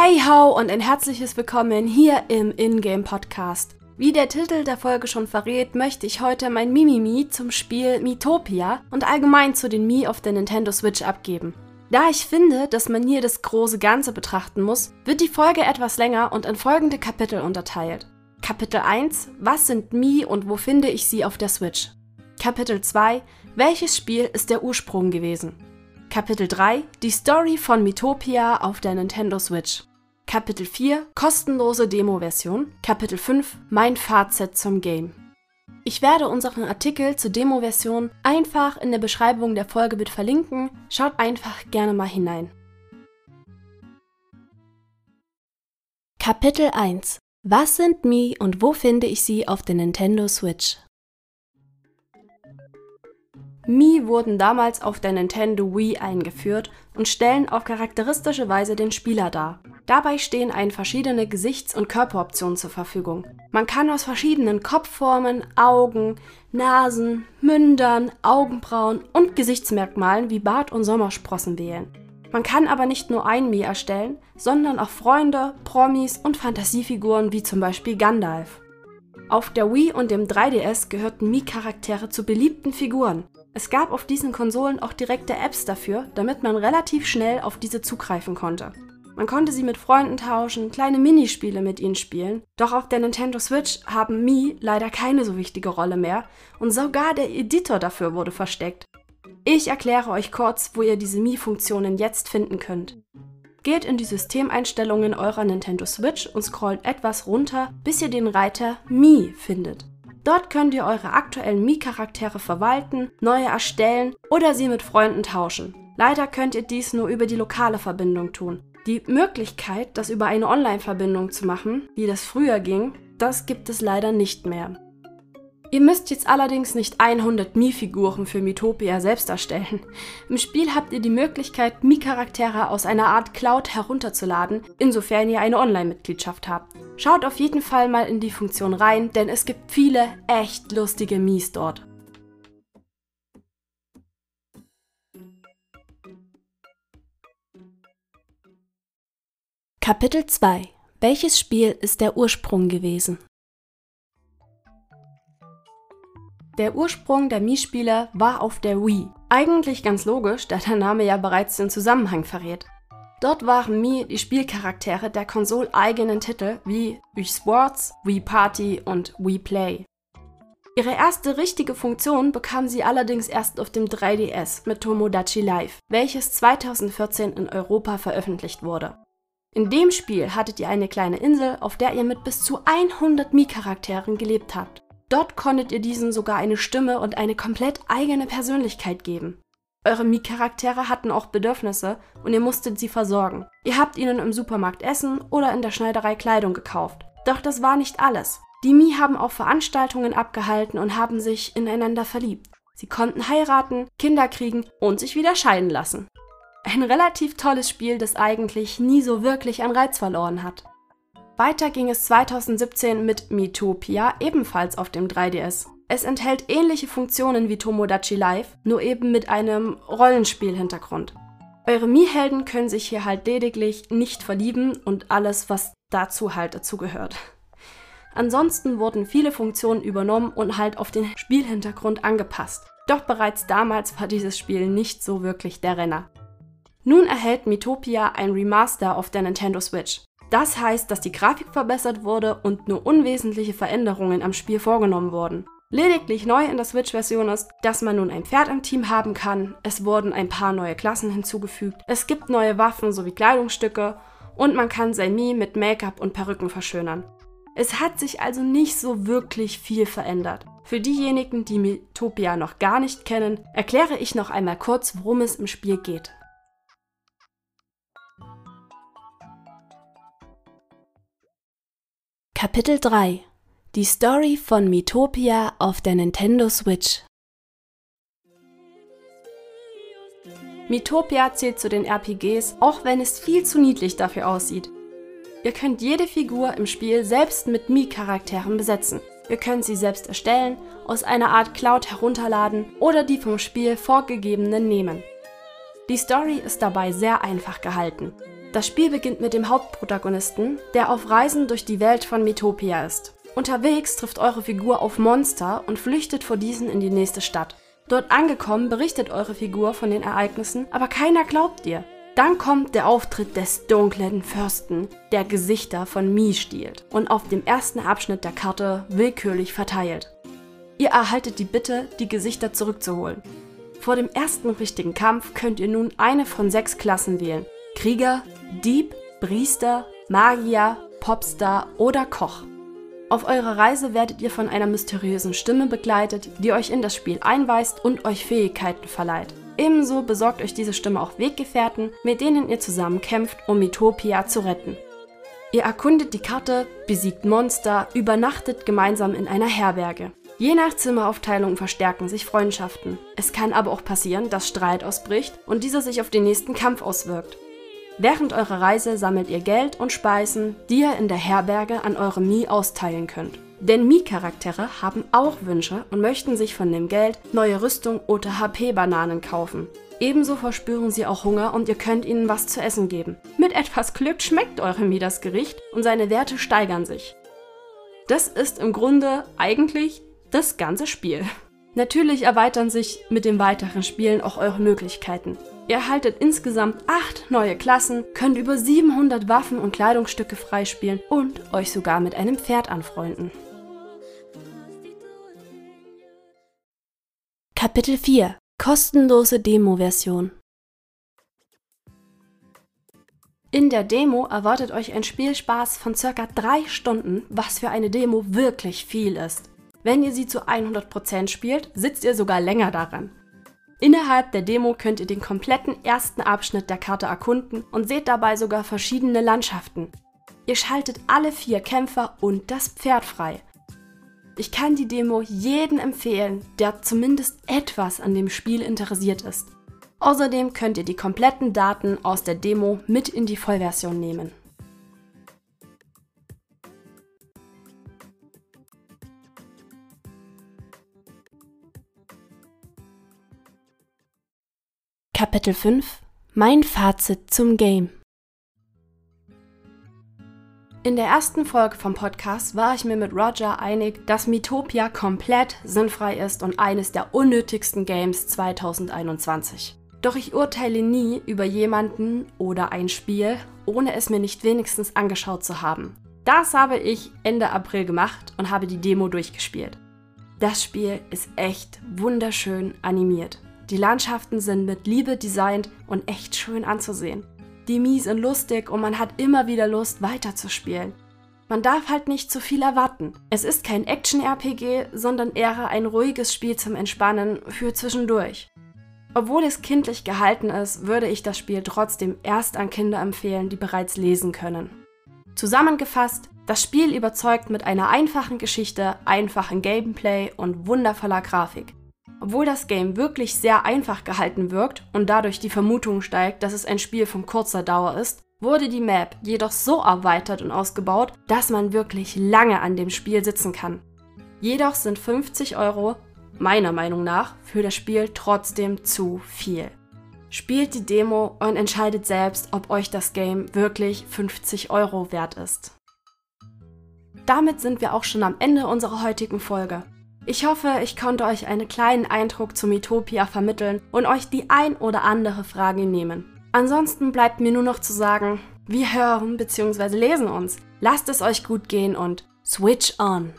Hey ho und ein herzliches Willkommen hier im Ingame Podcast. Wie der Titel der Folge schon verrät, möchte ich heute mein Mimimi zum Spiel Miitopia und allgemein zu den Mi auf der Nintendo Switch abgeben. Da ich finde, dass man hier das große Ganze betrachten muss, wird die Folge etwas länger und in folgende Kapitel unterteilt. Kapitel 1 Was sind Mi und wo finde ich sie auf der Switch? Kapitel 2 Welches Spiel ist der Ursprung gewesen? Kapitel 3 Die Story von Miitopia auf der Nintendo Switch. Kapitel 4 Kostenlose Demo-Version. Kapitel 5 Mein Fazit zum Game. Ich werde unseren Artikel zur Demo-Version einfach in der Beschreibung der Folge mit verlinken. Schaut einfach gerne mal hinein. Kapitel 1 Was sind Mi und wo finde ich sie auf der Nintendo Switch? Mi wurden damals auf der Nintendo Wii eingeführt und stellen auf charakteristische Weise den Spieler dar. Dabei stehen einen verschiedene Gesichts- und Körperoptionen zur Verfügung. Man kann aus verschiedenen Kopfformen, Augen, Nasen, Mündern, Augenbrauen und Gesichtsmerkmalen wie Bart und Sommersprossen wählen. Man kann aber nicht nur ein Mi erstellen, sondern auch Freunde, Promis und Fantasiefiguren wie zum Beispiel Gandalf. Auf der Wii und dem 3DS gehörten Mi-Charaktere zu beliebten Figuren. Es gab auf diesen Konsolen auch direkte Apps dafür, damit man relativ schnell auf diese zugreifen konnte. Man konnte sie mit Freunden tauschen, kleine Minispiele mit ihnen spielen, doch auf der Nintendo Switch haben Mi leider keine so wichtige Rolle mehr und sogar der Editor dafür wurde versteckt. Ich erkläre euch kurz, wo ihr diese Mi-Funktionen jetzt finden könnt. Geht in die Systemeinstellungen eurer Nintendo Switch und scrollt etwas runter, bis ihr den Reiter Mi findet. Dort könnt ihr eure aktuellen Mi-Charaktere verwalten, neue erstellen oder sie mit Freunden tauschen. Leider könnt ihr dies nur über die lokale Verbindung tun. Die Möglichkeit, das über eine Online-Verbindung zu machen, wie das früher ging, das gibt es leider nicht mehr. Ihr müsst jetzt allerdings nicht 100 Mi-Figuren für Miitopia selbst erstellen. Im Spiel habt ihr die Möglichkeit, Mi-Charaktere aus einer Art Cloud herunterzuladen, insofern ihr eine Online-Mitgliedschaft habt. Schaut auf jeden Fall mal in die Funktion rein, denn es gibt viele echt lustige Mies dort. Kapitel 2 Welches Spiel ist der Ursprung gewesen? Der Ursprung der Mii-Spiele war auf der Wii. Eigentlich ganz logisch, da der Name ja bereits den Zusammenhang verrät. Dort waren Mii die Spielcharaktere der konsoleigenen Titel wie Wii Sports, Wii Party und Wii Play. Ihre erste richtige Funktion bekam sie allerdings erst auf dem 3DS mit Tomodachi Live, welches 2014 in Europa veröffentlicht wurde. In dem Spiel hattet ihr eine kleine Insel, auf der ihr mit bis zu 100 Mii-Charakteren gelebt habt. Dort konntet ihr diesen sogar eine Stimme und eine komplett eigene Persönlichkeit geben. Eure Mii-Charaktere hatten auch Bedürfnisse und ihr musstet sie versorgen. Ihr habt ihnen im Supermarkt Essen oder in der Schneiderei Kleidung gekauft. Doch das war nicht alles. Die Mii haben auch Veranstaltungen abgehalten und haben sich ineinander verliebt. Sie konnten heiraten, Kinder kriegen und sich wieder scheiden lassen. Ein relativ tolles Spiel, das eigentlich nie so wirklich an Reiz verloren hat. Weiter ging es 2017 mit Miitopia, ebenfalls auf dem 3DS. Es enthält ähnliche Funktionen wie Tomodachi Live, nur eben mit einem Rollenspielhintergrund. Eure Mii-Helden können sich hier halt lediglich nicht verlieben und alles, was dazu halt dazugehört. Ansonsten wurden viele Funktionen übernommen und halt auf den Spielhintergrund angepasst. Doch bereits damals war dieses Spiel nicht so wirklich der Renner. Nun erhält Miitopia ein Remaster auf der Nintendo Switch. Das heißt, dass die Grafik verbessert wurde und nur unwesentliche Veränderungen am Spiel vorgenommen wurden. Lediglich neu in der Switch-Version ist, dass man nun ein Pferd im Team haben kann, es wurden ein paar neue Klassen hinzugefügt, es gibt neue Waffen sowie Kleidungsstücke und man kann sein Mii mit Make-up und Perücken verschönern. Es hat sich also nicht so wirklich viel verändert. Für diejenigen, die Miitopia noch gar nicht kennen, erkläre ich noch einmal kurz, worum es im Spiel geht. Kapitel 3 Die Story von Miitopia auf der Nintendo Switch Miitopia zählt zu den RPGs, auch wenn es viel zu niedlich dafür aussieht. Ihr könnt jede Figur im Spiel selbst mit Mii-Charakteren besetzen. Ihr könnt sie selbst erstellen, aus einer Art Cloud herunterladen oder die vom Spiel vorgegebenen nehmen. Die Story ist dabei sehr einfach gehalten. Das Spiel beginnt mit dem Hauptprotagonisten, der auf Reisen durch die Welt von Metopia ist. Unterwegs trifft eure Figur auf Monster und flüchtet vor diesen in die nächste Stadt. Dort angekommen berichtet eure Figur von den Ereignissen, aber keiner glaubt ihr. Dann kommt der Auftritt des dunklen Fürsten, der Gesichter von Mii stiehlt und auf dem ersten Abschnitt der Karte willkürlich verteilt. Ihr erhaltet die Bitte, die Gesichter zurückzuholen. Vor dem ersten richtigen Kampf könnt ihr nun eine von sechs Klassen wählen. Krieger, Dieb, Priester, Magier, Popstar oder Koch. Auf eurer Reise werdet ihr von einer mysteriösen Stimme begleitet, die euch in das Spiel einweist und euch Fähigkeiten verleiht. Ebenso besorgt euch diese Stimme auch Weggefährten, mit denen ihr zusammen kämpft, um Mitopia zu retten. Ihr erkundet die Karte, besiegt Monster, übernachtet gemeinsam in einer Herberge. Je nach Zimmeraufteilung verstärken sich Freundschaften. Es kann aber auch passieren, dass Streit ausbricht und dieser sich auf den nächsten Kampf auswirkt. Während eurer Reise sammelt ihr Geld und Speisen, die ihr in der Herberge an eure Mii austeilen könnt. Denn Mii-Charaktere haben auch Wünsche und möchten sich von dem Geld neue Rüstung oder HP-Bananen kaufen. Ebenso verspüren sie auch Hunger und ihr könnt ihnen was zu essen geben. Mit etwas Glück schmeckt eure Mii das Gericht und seine Werte steigern sich. Das ist im Grunde eigentlich das ganze Spiel. Natürlich erweitern sich mit dem weiteren Spielen auch eure Möglichkeiten. Ihr erhaltet insgesamt 8 neue Klassen, könnt über 700 Waffen und Kleidungsstücke freispielen und euch sogar mit einem Pferd anfreunden. Kapitel 4 Kostenlose Demo-Version In der Demo erwartet euch ein Spielspaß von circa 3 Stunden, was für eine Demo wirklich viel ist. Wenn ihr sie zu 100% spielt, sitzt ihr sogar länger daran. Innerhalb der Demo könnt ihr den kompletten ersten Abschnitt der Karte erkunden und seht dabei sogar verschiedene Landschaften. Ihr schaltet alle vier Kämpfer und das Pferd frei. Ich kann die Demo jedem empfehlen, der zumindest etwas an dem Spiel interessiert ist. Außerdem könnt ihr die kompletten Daten aus der Demo mit in die Vollversion nehmen. Kapitel 5 Mein Fazit zum Game In der ersten Folge vom Podcast war ich mir mit Roger einig, dass Mitopia komplett sinnfrei ist und eines der unnötigsten Games 2021. Doch ich urteile nie über jemanden oder ein Spiel, ohne es mir nicht wenigstens angeschaut zu haben. Das habe ich Ende April gemacht und habe die Demo durchgespielt. Das Spiel ist echt wunderschön animiert. Die Landschaften sind mit Liebe designt und echt schön anzusehen. Die Mii sind lustig und man hat immer wieder Lust weiterzuspielen. Man darf halt nicht zu viel erwarten. Es ist kein Action-RPG, sondern eher ein ruhiges Spiel zum Entspannen für zwischendurch. Obwohl es kindlich gehalten ist, würde ich das Spiel trotzdem erst an Kinder empfehlen, die bereits lesen können. Zusammengefasst, das Spiel überzeugt mit einer einfachen Geschichte, einfachen Gameplay und wundervoller Grafik. Obwohl das Game wirklich sehr einfach gehalten wirkt und dadurch die Vermutung steigt, dass es ein Spiel von kurzer Dauer ist, wurde die Map jedoch so erweitert und ausgebaut, dass man wirklich lange an dem Spiel sitzen kann. Jedoch sind 50 Euro, meiner Meinung nach, für das Spiel trotzdem zu viel. Spielt die Demo und entscheidet selbst, ob euch das Game wirklich 50 Euro wert ist. Damit sind wir auch schon am Ende unserer heutigen Folge. Ich hoffe, ich konnte euch einen kleinen Eindruck zum Utopia vermitteln und euch die ein oder andere Frage nehmen. Ansonsten bleibt mir nur noch zu sagen, wir hören bzw. lesen uns. Lasst es euch gut gehen und switch on!